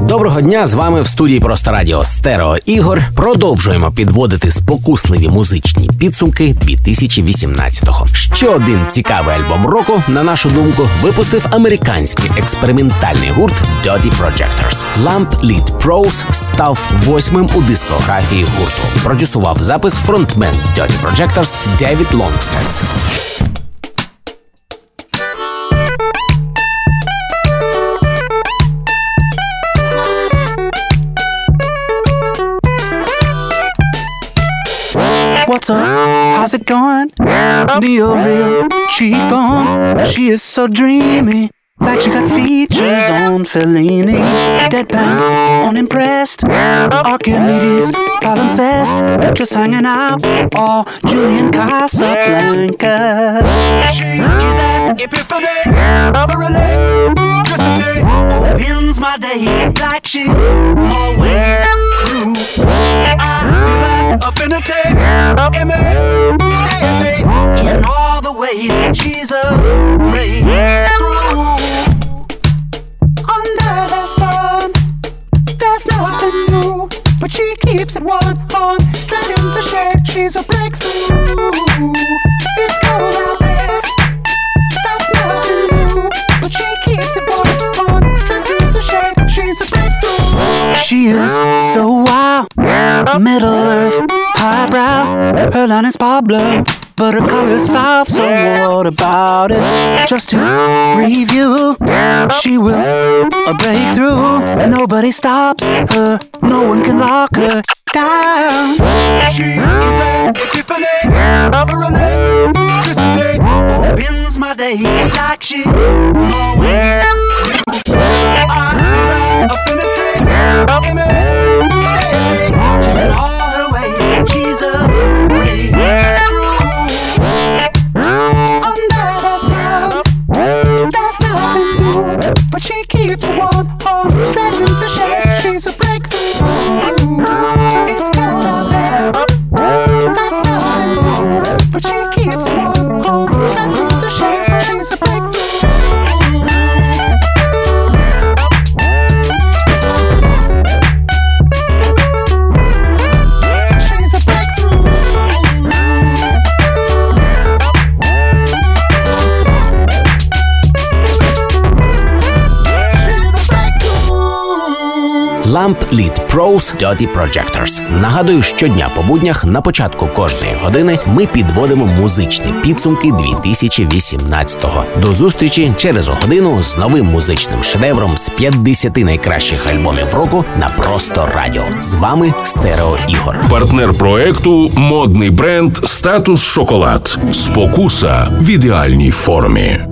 Доброго дня з вами в студії Просто Радіо Стерео Ігор. Продовжуємо підводити спокусливі музичні підсумки 2018-го. Ще один цікавий альбом року, на нашу думку, випустив американський експериментальний гурт Dirty Projectors. Lamp Lead Pros став восьмим у дискографії гурту. Продюсував запис фронтмен Dirty Projectors Девід Лонгстед. What's up? How's it going? Neo real cheekbone. She is so dreamy. Like she got features on Fellini. Deadpan, unimpressed. Archimedes, palimpsest. Just hanging out. Or Julian Casablancas. She is an epiphany. Of a relay. Just a day. Opens my days like she always knew. Affinity. M-A-D-A-N-A. In all the ways she's a breakthrough. Under the sun, there's nothing new. But she keeps it one on, dragging the shade. She's a breakthrough. It's cold out there. She is so wild. Middle Earth, highbrow. Her line is Pablo. But her color's five, so what about it? Just to review, she will a breakthrough. Nobody stops her, no one can lock her down. She is an epiphany of a electricity. Opens my days like she always Lamp Lead Pros Dirty Projectors. Нагадую, щодня по буднях на початку кожної години ми підводимо музичні підсумки 2018-го. До зустрічі через годину з новим музичним шедевром з 50 найкращих альбомів року на просто радіо. З вами Стерео Ігор. Партнер проекту модний бренд Статус Шоколад. Спокуса в ідеальній формі.